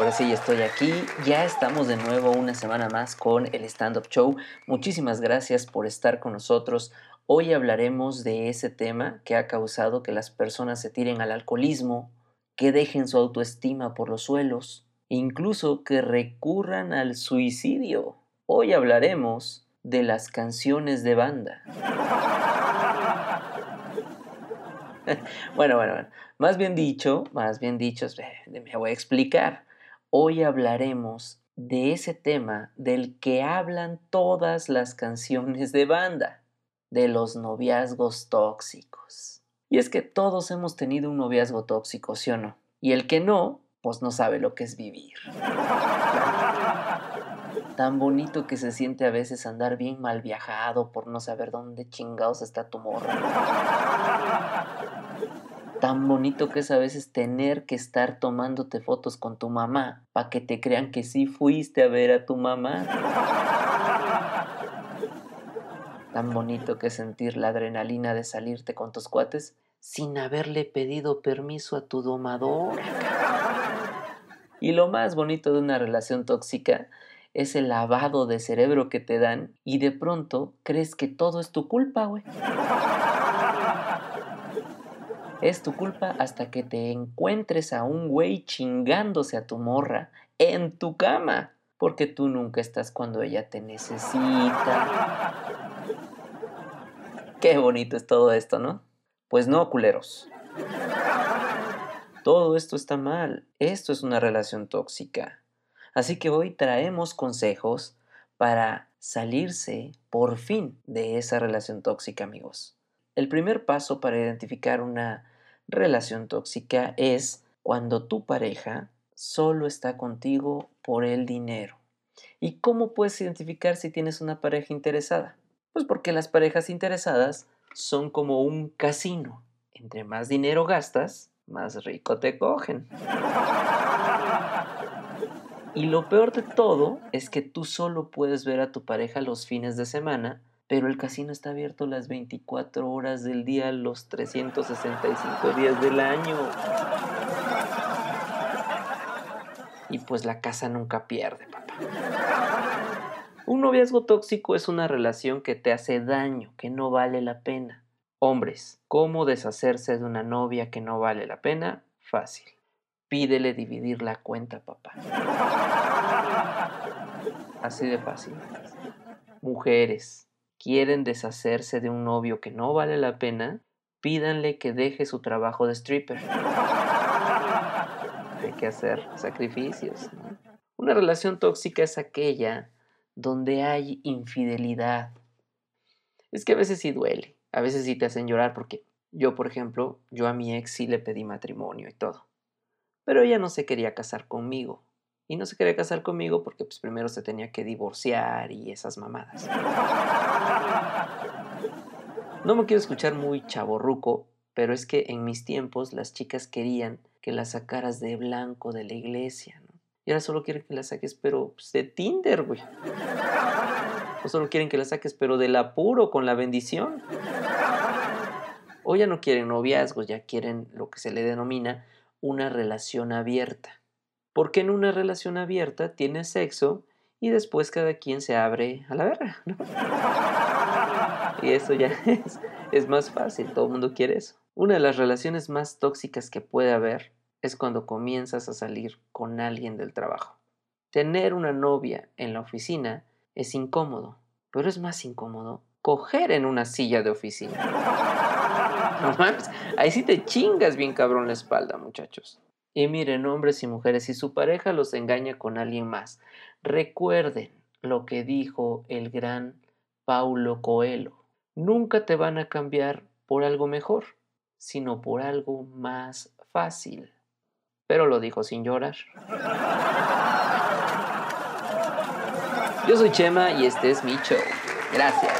Ahora sí, estoy aquí. Ya estamos de nuevo una semana más con el Stand Up Show. Muchísimas gracias por estar con nosotros. Hoy hablaremos de ese tema que ha causado que las personas se tiren al alcoholismo, que dejen su autoestima por los suelos, incluso que recurran al suicidio. Hoy hablaremos de las canciones de banda. bueno, bueno, bueno. Más bien dicho, más bien dicho, me voy a explicar. Hoy hablaremos de ese tema del que hablan todas las canciones de banda, de los noviazgos tóxicos. Y es que todos hemos tenido un noviazgo tóxico, ¿sí o no? Y el que no, pues no sabe lo que es vivir. Tan bonito que se siente a veces andar bien mal viajado por no saber dónde chingados está tu morra tan bonito que es a veces tener que estar tomándote fotos con tu mamá para que te crean que sí fuiste a ver a tu mamá. Tan bonito que sentir la adrenalina de salirte con tus cuates sin haberle pedido permiso a tu domador. Y lo más bonito de una relación tóxica es el lavado de cerebro que te dan y de pronto crees que todo es tu culpa, güey. Es tu culpa hasta que te encuentres a un güey chingándose a tu morra en tu cama, porque tú nunca estás cuando ella te necesita. Qué bonito es todo esto, ¿no? Pues no, culeros. Todo esto está mal. Esto es una relación tóxica. Así que hoy traemos consejos para salirse por fin de esa relación tóxica, amigos. El primer paso para identificar una relación tóxica es cuando tu pareja solo está contigo por el dinero. ¿Y cómo puedes identificar si tienes una pareja interesada? Pues porque las parejas interesadas son como un casino. Entre más dinero gastas, más rico te cogen. Y lo peor de todo es que tú solo puedes ver a tu pareja los fines de semana pero el casino está abierto las 24 horas del día, los 365 días del año. Y pues la casa nunca pierde, papá. Un noviazgo tóxico es una relación que te hace daño, que no vale la pena. Hombres, ¿cómo deshacerse de una novia que no vale la pena? Fácil. Pídele dividir la cuenta, papá. Así de fácil. Mujeres, quieren deshacerse de un novio que no vale la pena, pídanle que deje su trabajo de stripper. Hay que hacer sacrificios. Una relación tóxica es aquella donde hay infidelidad. Es que a veces sí duele, a veces sí te hacen llorar porque yo, por ejemplo, yo a mi ex sí le pedí matrimonio y todo. Pero ella no se quería casar conmigo. Y no se quería casar conmigo porque pues primero se tenía que divorciar y esas mamadas. No me quiero escuchar muy chaborruco, pero es que en mis tiempos las chicas querían que las sacaras de blanco de la iglesia, ¿no? Y ahora solo quieren que las saques, pero pues, de Tinder, güey. O solo quieren que las saques, pero del apuro, con la bendición. O ya no quieren noviazgos, ya quieren lo que se le denomina una relación abierta. Porque en una relación abierta tienes sexo y después cada quien se abre a la verga, ¿no? Y eso ya es, más fácil, todo el mundo quiere eso. Una de las relaciones más tóxicas que puede haber es cuando comienzas a salir con alguien del trabajo. Tener una novia en la oficina es incómodo, pero es más incómodo coger en una silla de oficina. No ahí sí te chingas bien cabrón la espalda, muchachos. Y miren, hombres y mujeres, si su pareja los engaña con alguien más, recuerden lo que dijo el gran Paulo Coelho. Nunca te van a cambiar por algo mejor, sino por algo más fácil. Pero lo dijo sin llorar. Yo soy Chema y este es mi show. Gracias.